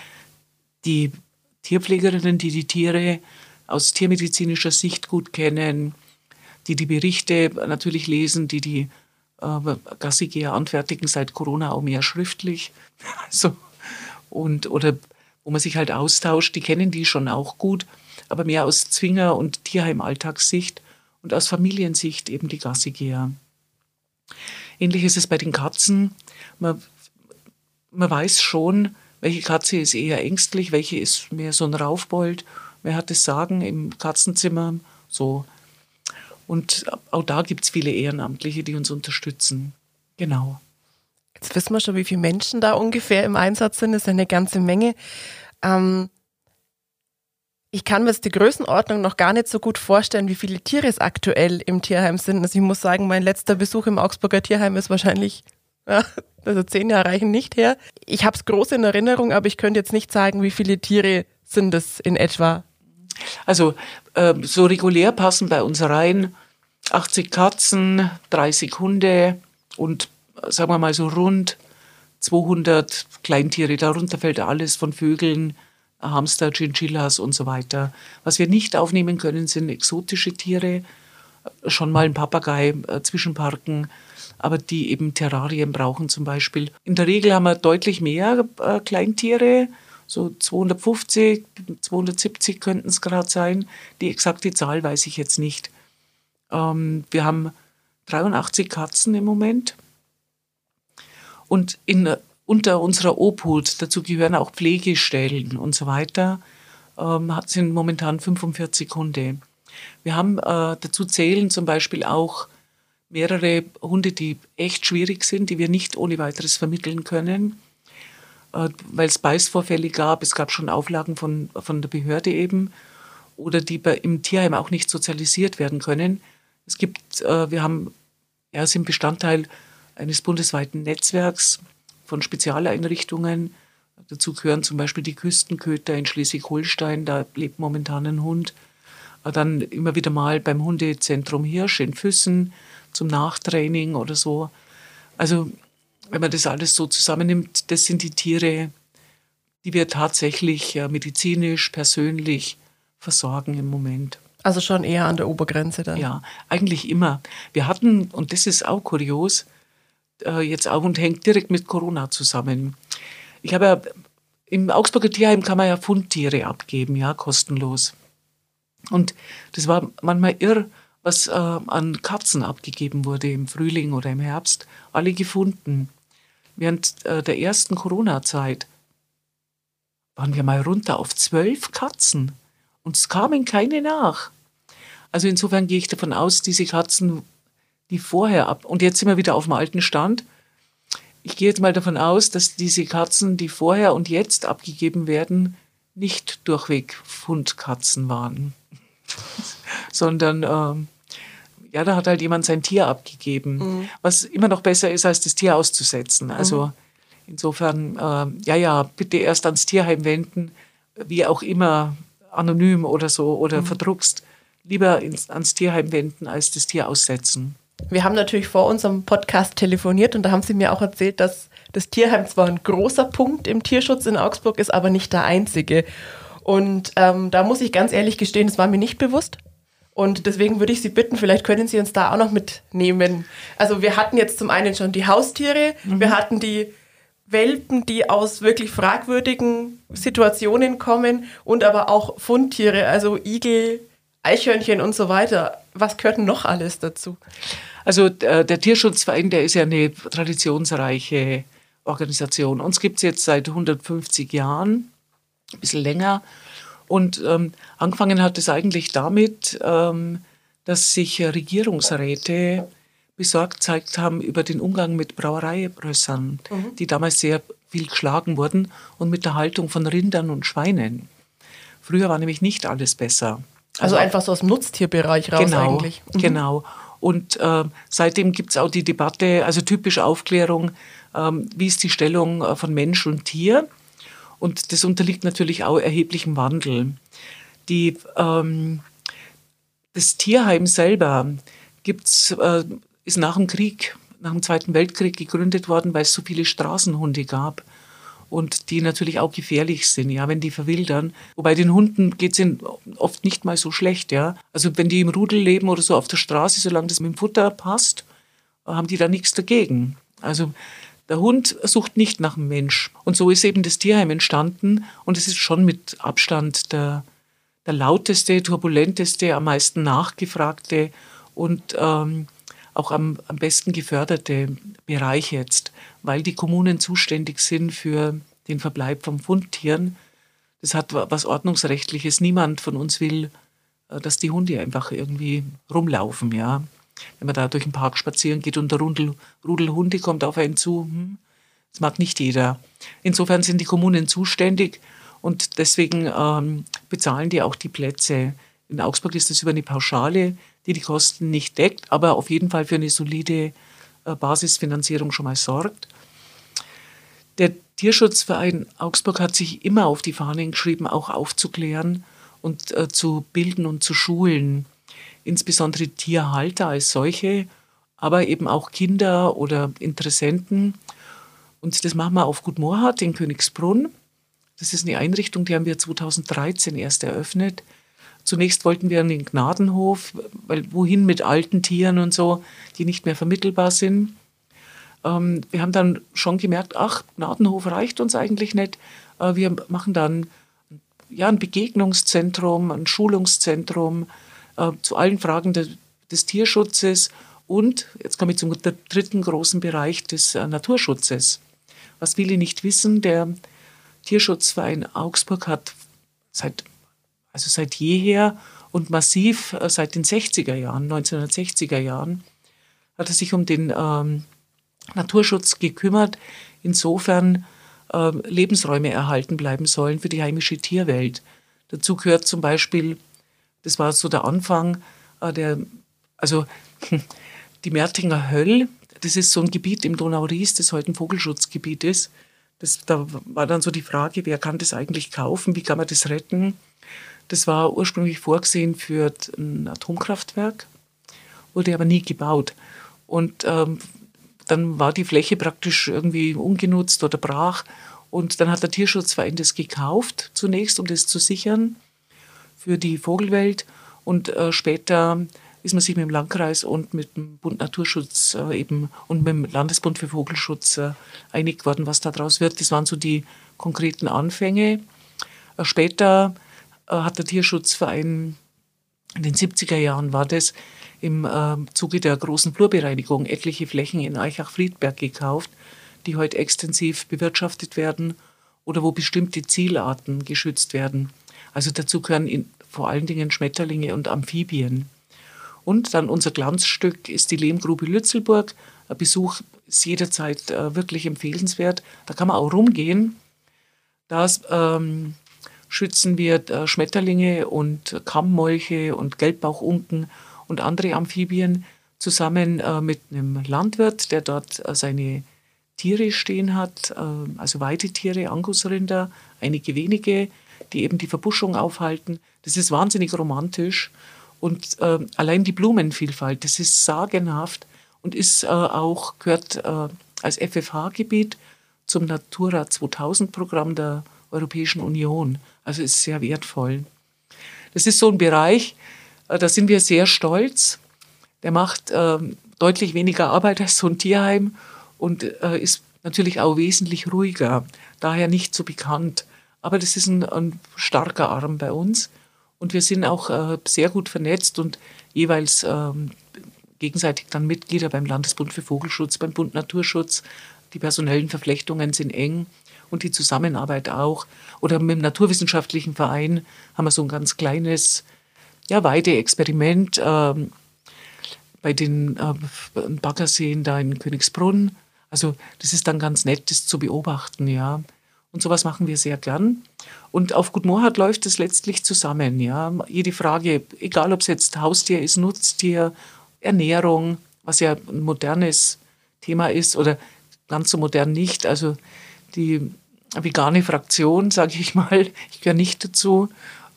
die Tierpflegerinnen, die die Tiere aus tiermedizinischer Sicht gut kennen, die die Berichte natürlich lesen, die die äh, Gassigeher anfertigen seit Corona auch mehr schriftlich. [LAUGHS] Also, und, oder wo man sich halt austauscht, die kennen die schon auch gut, aber mehr aus Zwinger- und Tierheim-Alltagssicht und aus Familiensicht eben die Gassigeher. Ähnlich ist es bei den Katzen. Man, man weiß schon, welche Katze ist eher ängstlich, welche ist mehr so ein Raufbold. Wer hat das Sagen im Katzenzimmer? So. Und auch da gibt es viele Ehrenamtliche, die uns unterstützen. Genau. Jetzt wissen wir schon, wie viele Menschen da ungefähr im Einsatz sind. Das ist eine ganze Menge. Ähm, ich kann mir jetzt die Größenordnung noch gar nicht so gut vorstellen, wie viele Tiere es aktuell im Tierheim sind. Also ich muss sagen, mein letzter Besuch im Augsburger Tierheim ist wahrscheinlich, ja, also zehn Jahre reichen nicht her. Ich habe es groß in Erinnerung, aber ich könnte jetzt nicht sagen, wie viele Tiere sind es in etwa. Also äh, so regulär passen bei uns rein 80 Katzen, 30 Hunde und sagen wir mal so rund 200 Kleintiere. Darunter fällt alles von Vögeln, Hamster, Chinchillas und so weiter. Was wir nicht aufnehmen können, sind exotische Tiere, schon mal ein Papagei äh, zwischenparken, aber die eben Terrarien brauchen zum Beispiel. In der Regel haben wir deutlich mehr äh, Kleintiere, so 250, 270 könnten es gerade sein. Die exakte Zahl weiß ich jetzt nicht. Ähm, wir haben 83 Katzen im Moment. Und in, unter unserer Obhut, dazu gehören auch Pflegestellen und so weiter, ähm, sind momentan 45 Hunde. Wir haben äh, dazu zählen zum Beispiel auch mehrere Hunde, die echt schwierig sind, die wir nicht ohne weiteres vermitteln können, äh, weil es Beißvorfälle gab. Es gab schon Auflagen von, von der Behörde eben oder die bei, im Tierheim auch nicht sozialisiert werden können. Es gibt, äh, wir haben, ja, sind Bestandteil eines bundesweiten Netzwerks von Spezialeinrichtungen. Dazu gehören zum Beispiel die Küstenköter in Schleswig-Holstein, da lebt momentan ein Hund. Äh, dann immer wieder mal beim Hundezentrum Hirsch in Füssen zum Nachtraining oder so. Also wenn man das alles so zusammennimmt, das sind die Tiere, die wir tatsächlich medizinisch, persönlich versorgen im Moment. Also schon eher an der Obergrenze dann. Ja, eigentlich immer. Wir hatten, und das ist auch kurios, äh, jetzt auch und hängt direkt mit Corona zusammen. Ich habe ja, im Augsburger Tierheim kann man ja Fundtiere abgeben, ja, kostenlos. Und das war manchmal irr, was äh, an Katzen abgegeben wurde im Frühling oder im Herbst. Alle gefunden. Während äh, der ersten Corona-Zeit waren wir mal runter auf zwölf Katzen. Und es kamen keine nach. Also insofern gehe ich davon aus, diese Katzen, die vorher ab, und jetzt sind wir wieder auf dem alten Stand. Ich gehe jetzt mal davon aus, dass diese Katzen, die vorher und jetzt abgegeben werden, nicht durchweg Fundkatzen waren, [LAUGHS] sondern ähm, ja, da hat halt jemand sein Tier abgegeben, mhm. was immer noch besser ist, als das Tier auszusetzen. Also mhm. insofern, äh, ja, ja, bitte erst ans Tierheim wenden, wie auch immer anonym oder so oder mhm. verdruckst, lieber ins, ans Tierheim wenden, als das Tier aussetzen. Wir haben natürlich vor unserem Podcast telefoniert und da haben Sie mir auch erzählt, dass das Tierheim zwar ein großer Punkt im Tierschutz in Augsburg ist, aber nicht der einzige. Und ähm, da muss ich ganz ehrlich gestehen, das war mir nicht bewusst. Und deswegen würde ich Sie bitten, vielleicht können Sie uns da auch noch mitnehmen. Also wir hatten jetzt zum einen schon die Haustiere, mhm. wir hatten die Welpen, die aus wirklich fragwürdigen Situationen kommen und aber auch Fundtiere, also Igel, Eichhörnchen und so weiter. Was gehört noch alles dazu? Also der, der Tierschutzverein, der ist ja eine traditionsreiche Organisation. Uns gibt es jetzt seit 150 Jahren, ein bisschen länger. Und ähm, angefangen hat es eigentlich damit, ähm, dass sich Regierungsräte besorgt gezeigt haben über den Umgang mit Brauereibrössern, mhm. die damals sehr viel geschlagen wurden und mit der Haltung von Rindern und Schweinen. Früher war nämlich nicht alles besser. Also, also einfach so aus dem Nutztierbereich raus genau, eigentlich. Mhm. Genau. Und äh, seitdem gibt es auch die Debatte, also typische Aufklärung, äh, wie ist die Stellung äh, von Mensch und Tier? Und das unterliegt natürlich auch erheblichem Wandel. Die, ähm, das Tierheim selber gibt's, äh, ist nach dem Krieg, nach dem Zweiten Weltkrieg gegründet worden, weil es so viele Straßenhunde gab und die natürlich auch gefährlich sind, ja, wenn die verwildern. Wobei den Hunden geht es oft nicht mal so schlecht, ja. Also wenn die im Rudel leben oder so auf der Straße, solange das mit dem Futter passt, haben die da nichts dagegen. Also der Hund sucht nicht nach dem Mensch. Und so ist eben das Tierheim entstanden. Und es ist schon mit Abstand der, der lauteste, turbulenteste, am meisten nachgefragte und ähm, auch am, am besten geförderte Bereich jetzt, weil die Kommunen zuständig sind für den Verbleib von Fundtieren. Das hat was Ordnungsrechtliches. Niemand von uns will, äh, dass die Hunde einfach irgendwie rumlaufen, ja wenn man da durch den Park spazieren geht und der Rudel, Rudel Hunde kommt auf einen zu. Hm, das mag nicht jeder. Insofern sind die Kommunen zuständig und deswegen ähm, bezahlen die auch die Plätze. In Augsburg ist das über eine Pauschale, die die Kosten nicht deckt, aber auf jeden Fall für eine solide äh, Basisfinanzierung schon mal sorgt. Der Tierschutzverein Augsburg hat sich immer auf die Fahnen geschrieben, auch aufzuklären und äh, zu bilden und zu schulen insbesondere Tierhalter als solche, aber eben auch Kinder oder Interessenten. Und das machen wir auf Gut Moorhardt in Königsbrunn. Das ist eine Einrichtung, die haben wir 2013 erst eröffnet. Zunächst wollten wir an den Gnadenhof, weil wohin mit alten Tieren und so, die nicht mehr vermittelbar sind. Ähm, wir haben dann schon gemerkt, ach, Gnadenhof reicht uns eigentlich nicht. Äh, wir machen dann ja, ein Begegnungszentrum, ein Schulungszentrum, äh, zu allen Fragen de, des Tierschutzes und, jetzt komme ich zum dritten großen Bereich des äh, Naturschutzes. Was viele nicht wissen, der Tierschutzverein Augsburg hat seit, also seit jeher und massiv äh, seit den 60er Jahren, 1960er Jahren, hat er sich um den ähm, Naturschutz gekümmert, insofern äh, Lebensräume erhalten bleiben sollen für die heimische Tierwelt. Dazu gehört zum Beispiel das war so der Anfang äh, der, also [LAUGHS] die Mertinger Höll, das ist so ein Gebiet im Donau-Ries, das heute ein Vogelschutzgebiet ist. Das, da war dann so die Frage, wer kann das eigentlich kaufen, wie kann man das retten? Das war ursprünglich vorgesehen für ein Atomkraftwerk, wurde aber nie gebaut. Und ähm, dann war die Fläche praktisch irgendwie ungenutzt oder brach. Und dann hat der Tierschutzverein das gekauft zunächst, um das zu sichern für die Vogelwelt und äh, später ist man sich mit dem Landkreis und mit dem Bund Naturschutz äh, eben und mit dem Landesbund für Vogelschutz äh, einig geworden, was daraus wird. Das waren so die konkreten Anfänge. Äh, später hat der Tierschutzverein in den 70er Jahren war das im äh, Zuge der großen Flurbereinigung etliche Flächen in Eichach-Friedberg gekauft, die heute extensiv bewirtschaftet werden oder wo bestimmte Zielarten geschützt werden. Also dazu gehören vor allen Dingen Schmetterlinge und Amphibien. Und dann unser Glanzstück ist die Lehmgrube Lützelburg. Ein Besuch ist jederzeit äh, wirklich empfehlenswert. Da kann man auch rumgehen. Da ähm, schützen wir äh, Schmetterlinge und Kammmolche und Gelbbauchunken und andere Amphibien zusammen äh, mit einem Landwirt, der dort äh, seine Tiere stehen hat, äh, also Weidetiere, Angusrinder, einige wenige die eben die Verbuschung aufhalten. Das ist wahnsinnig romantisch. Und äh, allein die Blumenvielfalt, das ist sagenhaft und ist äh, auch, gehört äh, als FFH-Gebiet zum Natura 2000-Programm der Europäischen Union. Also ist sehr wertvoll. Das ist so ein Bereich, äh, da sind wir sehr stolz. Der macht ähm, deutlich weniger Arbeit als so ein Tierheim und äh, ist natürlich auch wesentlich ruhiger, daher nicht so bekannt. Aber das ist ein, ein starker Arm bei uns. Und wir sind auch äh, sehr gut vernetzt und jeweils ähm, gegenseitig dann Mitglieder beim Landesbund für Vogelschutz, beim Bund Naturschutz, die personellen Verflechtungen sind eng und die Zusammenarbeit auch. Oder mit dem Naturwissenschaftlichen Verein haben wir so ein ganz kleines ja, Weideexperiment ähm, bei den äh, Baggerseen da in Königsbrunn. Also das ist dann ganz nett, das zu beobachten, ja. Und sowas machen wir sehr gern. Und auf Gut Moorhardt läuft es letztlich zusammen, ja. Jede Frage, egal ob es jetzt Haustier ist, Nutztier, Ernährung, was ja ein modernes Thema ist oder ganz so modern nicht. Also die vegane Fraktion, sage ich mal, ich gehöre nicht dazu,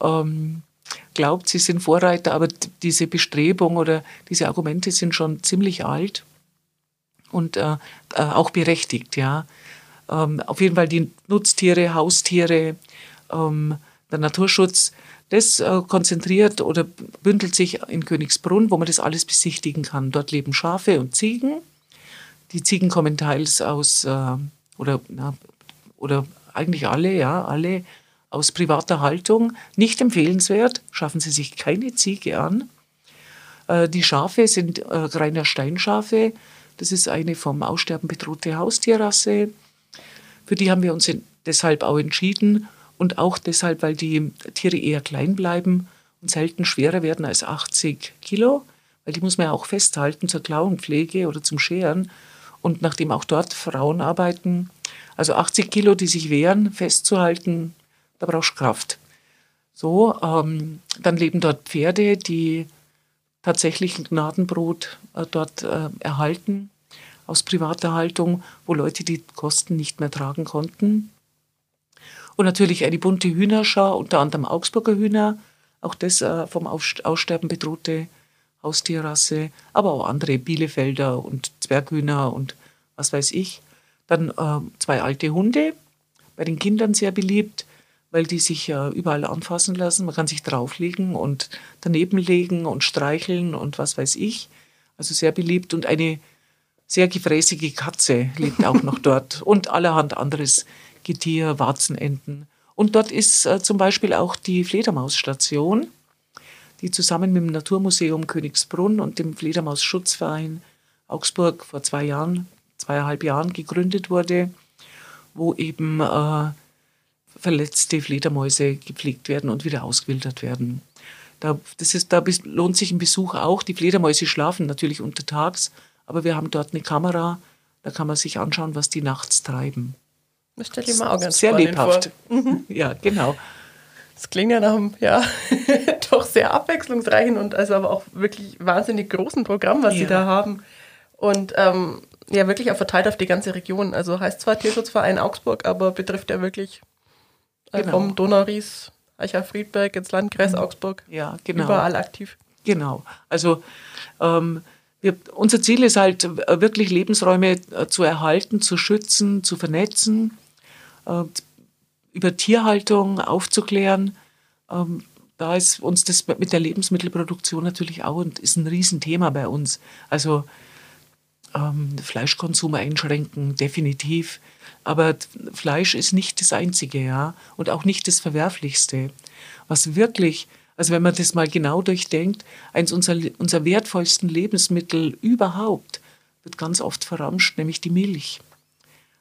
ähm, glaubt, sie sind Vorreiter, aber diese Bestrebung oder diese Argumente sind schon ziemlich alt und äh, äh, auch berechtigt, ja. Ähm, auf jeden Fall die Nutztiere, Haustiere, ähm, der Naturschutz, das äh, konzentriert oder bündelt sich in Königsbrunn, wo man das alles besichtigen kann. Dort leben Schafe und Ziegen. Die Ziegen kommen teils aus, äh, oder, na, oder eigentlich alle, ja, alle aus privater Haltung. Nicht empfehlenswert, schaffen Sie sich keine Ziege an. Äh, die Schafe sind äh, reiner Steinschafe. Das ist eine vom Aussterben bedrohte Haustierrasse. Für die haben wir uns deshalb auch entschieden und auch deshalb, weil die Tiere eher klein bleiben und selten schwerer werden als 80 Kilo, weil die muss man ja auch festhalten zur Klauenpflege oder zum Scheren. Und nachdem auch dort Frauen arbeiten, also 80 Kilo, die sich wehren, festzuhalten, da brauchst du Kraft. So, ähm, dann leben dort Pferde, die tatsächlich ein Gnadenbrot äh, dort äh, erhalten aus privater Haltung, wo Leute die Kosten nicht mehr tragen konnten. Und natürlich eine bunte Hühnerschar, unter anderem Augsburger Hühner, auch das äh, vom Aussterben bedrohte Haustierrasse, aber auch andere Bielefelder und Zwerghühner und was weiß ich. Dann äh, zwei alte Hunde, bei den Kindern sehr beliebt, weil die sich ja überall anfassen lassen. Man kann sich drauflegen und daneben legen und streicheln und was weiß ich. Also sehr beliebt. Und eine sehr gefräßige Katze lebt auch noch [LAUGHS] dort und allerhand anderes Getier, Warzenenten. Und dort ist äh, zum Beispiel auch die Fledermausstation, die zusammen mit dem Naturmuseum Königsbrunn und dem Fledermausschutzverein Augsburg vor zwei Jahren, zweieinhalb Jahren gegründet wurde, wo eben äh, verletzte Fledermäuse gepflegt werden und wieder ausgewildert werden. Da, das ist, da lohnt sich ein Besuch auch. Die Fledermäuse schlafen natürlich untertags, aber wir haben dort eine Kamera, da kann man sich anschauen, was die nachts treiben. Das stelle ich mir auch ganz Sehr lebhaft. Mhm. [LAUGHS] Ja, genau. Das klingt ja nach einem, ja, [LAUGHS] doch sehr abwechslungsreichen und also aber auch wirklich wahnsinnig großen Programm, was ja. Sie da haben. Und ähm, ja, wirklich auch verteilt auf die ganze Region. Also heißt zwar Tierschutzverein Augsburg, aber betrifft ja wirklich äh, genau. vom Donauries, Eicher-Friedberg ins Landkreis mhm. Augsburg. Ja, genau. Überall aktiv. Genau. Also ähm, wir, unser Ziel ist halt äh, wirklich Lebensräume äh, zu erhalten, zu schützen, zu vernetzen äh, über Tierhaltung aufzuklären. Ähm, da ist uns das mit der Lebensmittelproduktion natürlich auch und ist ein Riesenthema bei uns. Also ähm, Fleischkonsum einschränken, definitiv. Aber Fleisch ist nicht das Einzige, ja, und auch nicht das Verwerflichste. Was wirklich, also wenn man das mal genau durchdenkt, eins unserer, unserer wertvollsten Lebensmittel überhaupt wird ganz oft verramscht, nämlich die Milch.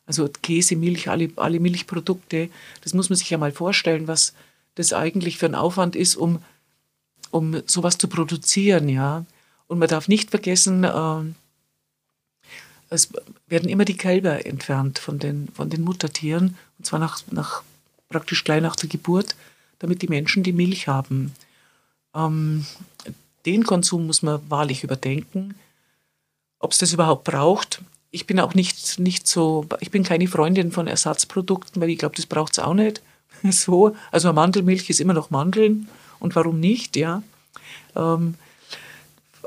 Also Käse, Milch, alle, alle Milchprodukte. Das muss man sich ja mal vorstellen, was das eigentlich für ein Aufwand ist, um, um sowas zu produzieren, ja. Und man darf nicht vergessen, äh, es werden immer die Kälber entfernt von den, von den Muttertieren, und zwar nach, nach, praktisch gleich nach der Geburt, damit die Menschen die Milch haben. Ähm, den Konsum muss man wahrlich überdenken. Ob es das überhaupt braucht, ich bin auch nicht, nicht so, ich bin keine Freundin von Ersatzprodukten, weil ich glaube, das braucht es auch nicht. [LAUGHS] So, also Mandelmilch ist immer noch Mandeln und warum nicht, ja. Ähm,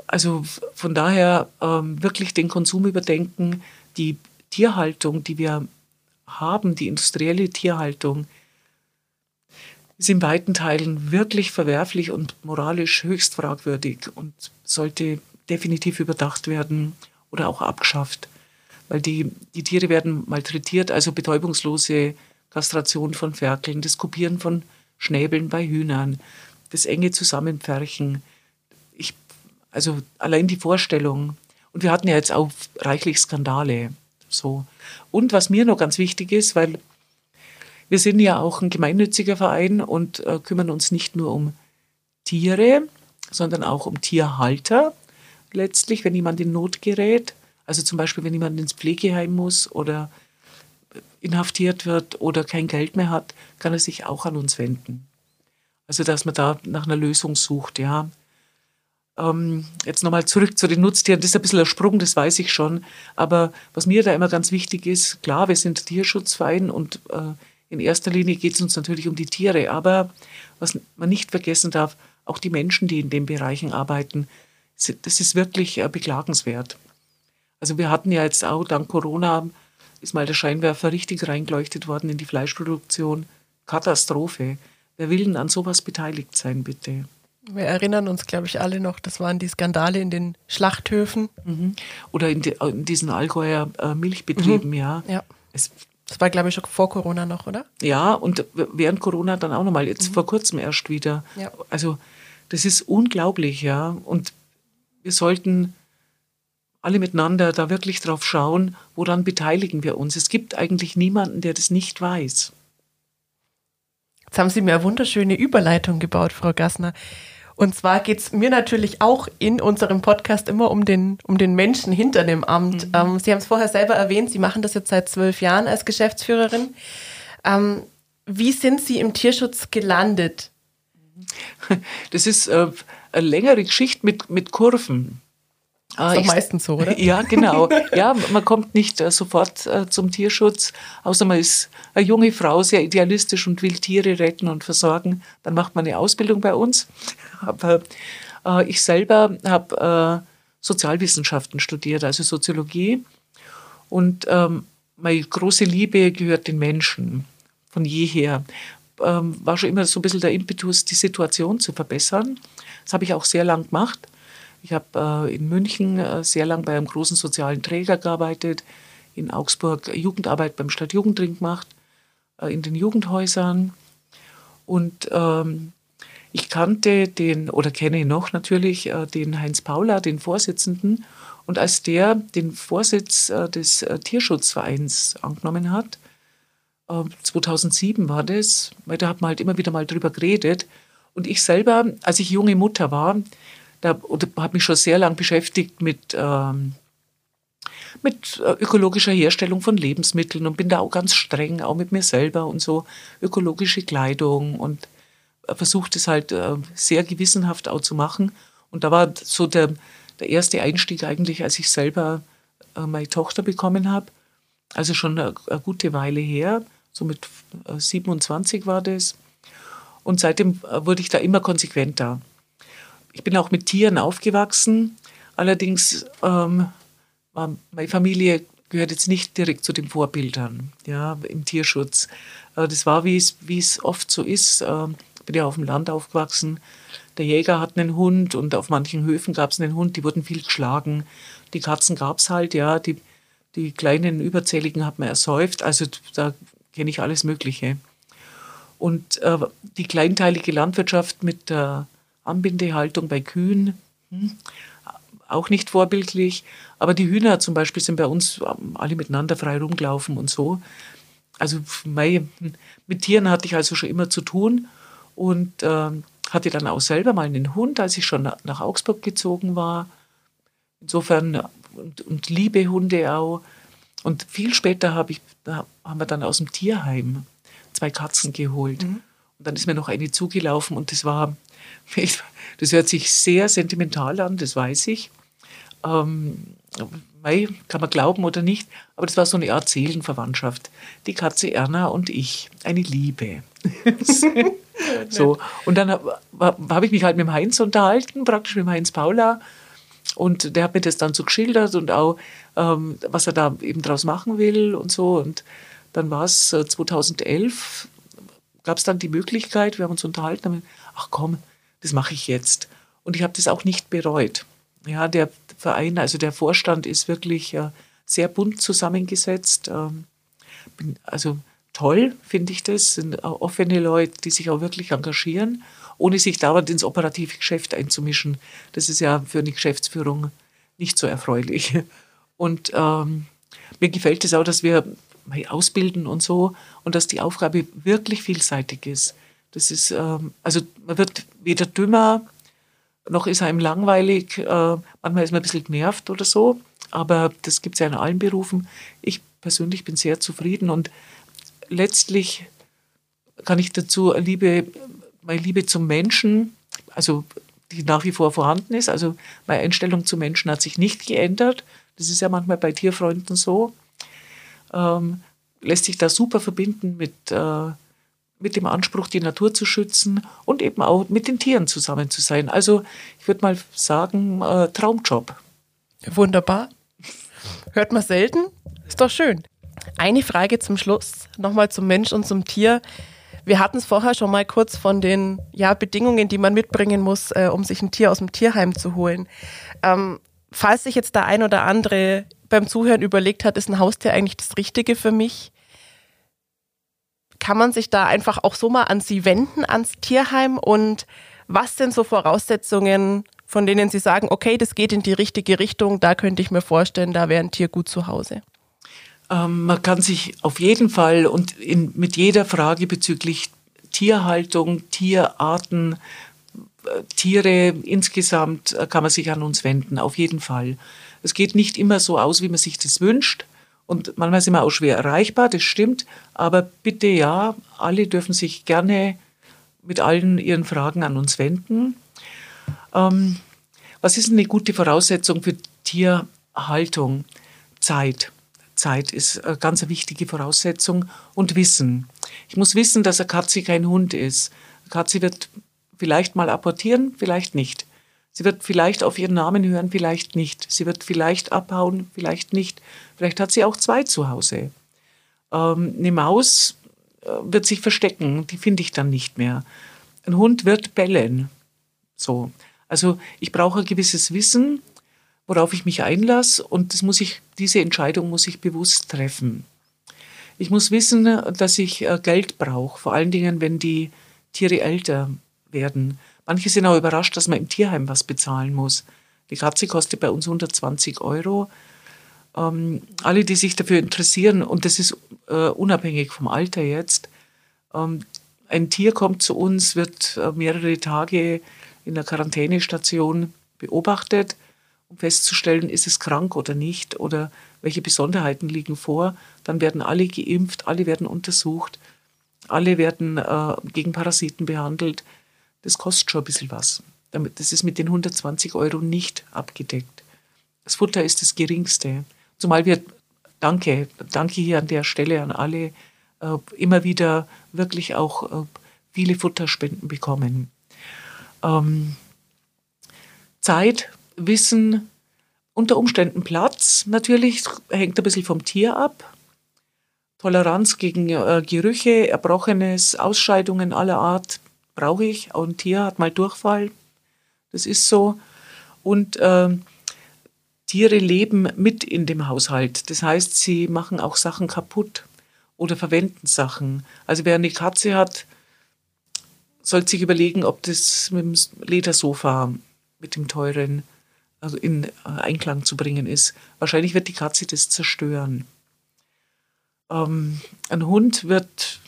also von daher ähm, wirklich den Konsum überdenken, die Tierhaltung, die wir haben, die industrielle Tierhaltung, ist in weiten Teilen wirklich verwerflich und moralisch höchst fragwürdig und sollte definitiv überdacht werden oder auch abgeschafft weil die, die Tiere werden malträtiert, also betäubungslose Kastration von Ferkeln, das Kopieren von Schnäbeln bei Hühnern, das enge Zusammenpferchen. Also allein die Vorstellung. Und wir hatten ja jetzt auch reichlich Skandale. So. Und was mir noch ganz wichtig ist, weil wir sind ja auch ein gemeinnütziger Verein und äh, kümmern uns nicht nur um Tiere, sondern auch um Tierhalter. Letztlich, wenn jemand in Not gerät, also zum Beispiel, wenn jemand ins Pflegeheim muss oder inhaftiert wird oder kein Geld mehr hat, kann er sich auch an uns wenden. Also, dass man da nach einer Lösung sucht, ja. Ähm, jetzt nochmal zurück zu den Nutztieren. Das ist ein bisschen ein Sprung, das weiß ich schon. Aber was mir da immer ganz wichtig ist, klar, wir sind Tierschutzverein und äh, in erster Linie geht es uns natürlich um die Tiere. Aber was man nicht vergessen darf, auch die Menschen, die in den Bereichen arbeiten, das ist wirklich äh, beklagenswert. Also wir hatten ja jetzt auch dank Corona ist mal der Scheinwerfer richtig reingeleuchtet worden in die Fleischproduktion. Katastrophe. Wer will denn an sowas beteiligt sein, bitte? Wir erinnern uns, glaube ich, alle noch, das waren die Skandale in den Schlachthöfen. Mhm. Oder in, de, in, diesen Allgäuer äh, Milchbetrieben, mhm. ja. ja. Es, das war, glaube ich, schon vor Corona noch, oder? Ja, und während Corona dann auch nochmal, jetzt mhm. vor kurzem erst wieder. Ja. Also, das ist unglaublich, ja. Und wir sollten alle miteinander da wirklich drauf schauen, woran beteiligen wir uns. Es gibt eigentlich niemanden, der das nicht weiß. Jetzt haben Sie mir eine wunderschöne Überleitung gebaut, Frau Gassner. Und zwar geht es mir natürlich auch in unserem Podcast immer um den, um den Menschen hinter dem Amt. Mhm. Ähm, Sie haben es vorher selber erwähnt, Sie machen das jetzt seit zwölf Jahren als Geschäftsführerin. Ähm, wie sind Sie im Tierschutz gelandet? Das ist äh, eine längere Geschichte mit, mit Kurven. Ah, ist doch meistens so, oder? Ja, genau. [LAUGHS] Ja, man kommt nicht äh, sofort äh, zum Tierschutz, außer man ist eine junge Frau, sehr idealistisch und will Tiere retten und versorgen. Dann macht man eine Ausbildung bei uns. Aber äh, ich selber habe äh, Sozialwissenschaften studiert, also Soziologie. Und ähm, meine große Liebe gehört den Menschen von jeher. Ähm, war schon immer so ein bisschen der Impetus, die Situation zu verbessern. Das habe ich auch sehr lang gemacht ich habe äh, in München äh, sehr lang bei einem großen sozialen Träger gearbeitet, in Augsburg Jugendarbeit beim Stadtjugendring gemacht, äh, in den Jugendhäusern. Und ähm, ich kannte den, oder kenne ihn noch natürlich, den Heinz Paula, den Vorsitzenden. Und als der den Vorsitz des Tierschutzvereins angenommen hat, 2007 war das, weil da hat man halt immer wieder mal drüber geredet. Und ich selber, als ich junge Mutter war, da habe mich schon sehr lang beschäftigt mit, ähm, mit äh, ökologischer Herstellung von Lebensmitteln und bin da auch ganz streng, auch mit mir selber und so ökologische Kleidung und versucht es halt äh, sehr gewissenhaft auch zu machen. Und da war so der, der erste Einstieg eigentlich, als ich selber äh, meine Tochter bekommen habe. Also schon eine, eine, gute Weile her, so mit 27 war das. Und seitdem wurde ich da immer konsequenter. Ich bin auch mit Tieren aufgewachsen. Allerdings ähm, meine Familie gehört jetzt nicht direkt zu den Vorbildern ja, im Tierschutz. Äh, das war, wie es, wie es oft so ist. Äh, ich bin ja auf dem Land aufgewachsen. Der Jäger hat einen Hund und auf manchen Höfen gab es einen Hund, die wurden viel geschlagen. Die Katzen gab es halt, ja. Die, die kleinen Überzähligen hat man ersäuft. Also da kenne ich alles Mögliche. Und äh, die kleinteilige Landwirtschaft mit der Anbindehaltung bei Kühen, hm, auch nicht vorbildlich. Aber die Hühner zum Beispiel sind bei uns ähm, alle miteinander frei rumgelaufen und so. Also mit Tieren hatte ich also schon immer zu tun und äh, hatte dann auch selber mal einen Hund, als ich schon nach Augsburg gezogen war. Insofern und, und liebe Hunde auch. Und viel später hab ich, haben wir dann aus dem Tierheim zwei Katzen geholt. Mhm. Und dann ist mir noch eine zugelaufen und das war das hört sich sehr sentimental an, das weiß ich. Ähm, kann man glauben oder nicht, aber das war so eine Art Seelenverwandtschaft. Die Katze Erna und ich, eine Liebe. [LAUGHS] so. Und dann habe hab ich mich halt mit dem Heinz unterhalten, praktisch mit dem Heinz Paula. Und der hat mir das dann so geschildert und auch, ähm, was er da eben draus machen will und so. Und dann war es äh, 2011, gab es dann die Möglichkeit, wir haben uns unterhalten, haben, ach komm, das mache ich jetzt. Und ich habe das auch nicht bereut. Ja, der Verein, also der Vorstand ist wirklich äh, sehr bunt zusammengesetzt. Ähm, also toll finde ich das, sind offene Leute, die sich auch wirklich engagieren, ohne sich dauernd ins operative Geschäft einzumischen. Das ist ja für eine Geschäftsführung nicht so erfreulich. [LAUGHS] Und ähm, mir gefällt es auch, dass wir ausbilden und so und dass die Aufgabe wirklich vielseitig ist. Das ist, ähm, also man wird weder dümmer, noch ist einem langweilig. Äh, manchmal ist man ein bisschen genervt oder so, aber das gibt es ja in allen Berufen. Ich persönlich bin sehr zufrieden und letztlich kann ich dazu Liebe, meine Liebe zum Menschen, also die nach wie vor vorhanden ist. Also meine Einstellung zu Menschen hat sich nicht geändert. Das ist ja manchmal bei Tierfreunden so. Ähm, lässt sich da super verbinden mit, äh, mit dem Anspruch, die Natur zu schützen und eben auch mit den Tieren zusammen zu sein. Also ich würde mal sagen, äh, Traumjob. Wunderbar. Hört man selten. Ist doch schön. Eine Frage zum Schluss, nochmal zum Mensch und zum Tier. Wir hatten es vorher schon mal kurz von den ja, Bedingungen, die man mitbringen muss, äh, um sich ein Tier aus dem Tierheim zu holen. Ähm, falls sich jetzt der ein oder andere beim Zuhören überlegt hat, ist ein Haustier eigentlich das Richtige für mich? Kann man sich da einfach auch so mal an Sie wenden, ans Tierheim? Und was sind so Voraussetzungen, von denen Sie sagen, okay, das geht in die richtige Richtung, da könnte ich mir vorstellen, da wäre ein Tier gut zu Hause? Ähm, man kann sich auf jeden Fall und in, mit jeder Frage bezüglich Tierhaltung, Tierarten, äh, Tiere insgesamt äh, kann man sich an uns wenden, auf jeden Fall. Es geht nicht immer so aus, wie man sich das wünscht. Und manchmal sind wir auch schwer erreichbar, das stimmt. Aber bitte ja, alle dürfen sich gerne mit allen ihren Fragen an uns wenden. Ähm, was ist eine gute Voraussetzung für Tierhaltung? Zeit. Zeit ist eine ganz wichtige Voraussetzung und Wissen. Ich muss wissen, dass eine Katze kein Hund ist. Eine Katze wird vielleicht mal apportieren, vielleicht nicht. Sie wird vielleicht auf ihren Namen hören, vielleicht nicht. Sie wird vielleicht abhauen, vielleicht nicht. Vielleicht hat sie auch zwei zu Hause. Ähm, eine Maus äh, wird sich verstecken, die finde ich dann nicht mehr. Ein Hund wird bellen. So. Also ich brauche ein gewisses Wissen worauf ich mich einlasse und das muss ich, diese Entscheidung muss ich bewusst treffen. Ich muss wissen, dass ich äh, Geld brauche, vor allen Dingen, wenn die Tiere älter werden. Manche sind auch überrascht, dass man im Tierheim was bezahlen muss. Die Katze kostet bei uns 120 Euro. Ähm, alle, die sich dafür interessieren, und das ist äh, unabhängig vom Alter jetzt, ähm, ein Tier kommt zu uns, wird äh, mehrere Tage in der Quarantänestation beobachtet um festzustellen, ist es krank oder nicht oder welche Besonderheiten liegen vor. Dann werden alle geimpft, alle werden untersucht, alle werden äh, gegen Parasiten behandelt. Das kostet schon ein bisschen was. Das ist mit den 120 Euro nicht abgedeckt. Das Futter ist das geringste. Zumal wir, danke, danke hier an der Stelle an alle, äh, immer wieder wirklich auch äh, viele Futterspenden bekommen. Ähm, Zeit Wissen, unter Umständen Platz. Natürlich hängt ein bisschen vom Tier ab. Toleranz gegen äh, Gerüche, Erbrochenes, Ausscheidungen aller Art brauche ich. Auch ein Tier hat mal Durchfall. Das ist so. Und äh, Tiere leben mit in dem Haushalt. Das heißt, sie machen auch Sachen kaputt oder verwenden Sachen. Also wer eine Katze hat, sollte sich überlegen, ob das mit dem Ledersofa, mit dem teuren, also in äh, Einklang zu bringen ist. Wahrscheinlich wird die Katze das zerstören. Ähm, ein Hund wird,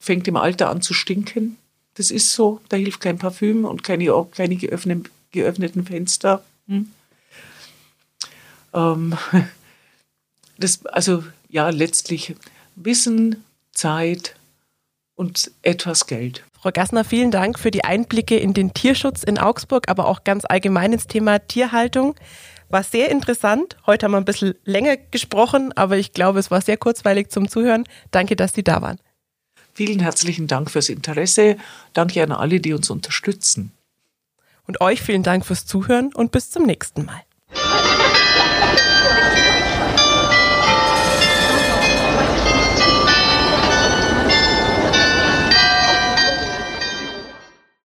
fängt im Alter an zu stinken. Das ist so. Da hilft kein Parfüm und keine, keine geöffneten, geöffneten Fenster. Hm. Ähm, [LAUGHS] das, also ja, letztlich Wissen, Zeit und etwas Geld. Frau Gassner, vielen Dank für die Einblicke in den Tierschutz in Augsburg, aber auch ganz allgemein ins Thema Tierhaltung. War sehr interessant. Heute haben wir ein bisschen länger gesprochen, aber ich glaube, es war sehr kurzweilig zum Zuhören. Danke, dass Sie da waren. Vielen herzlichen Dank fürs Interesse. Danke an alle, die uns unterstützen. Und euch vielen Dank fürs Zuhören und bis zum nächsten Mal.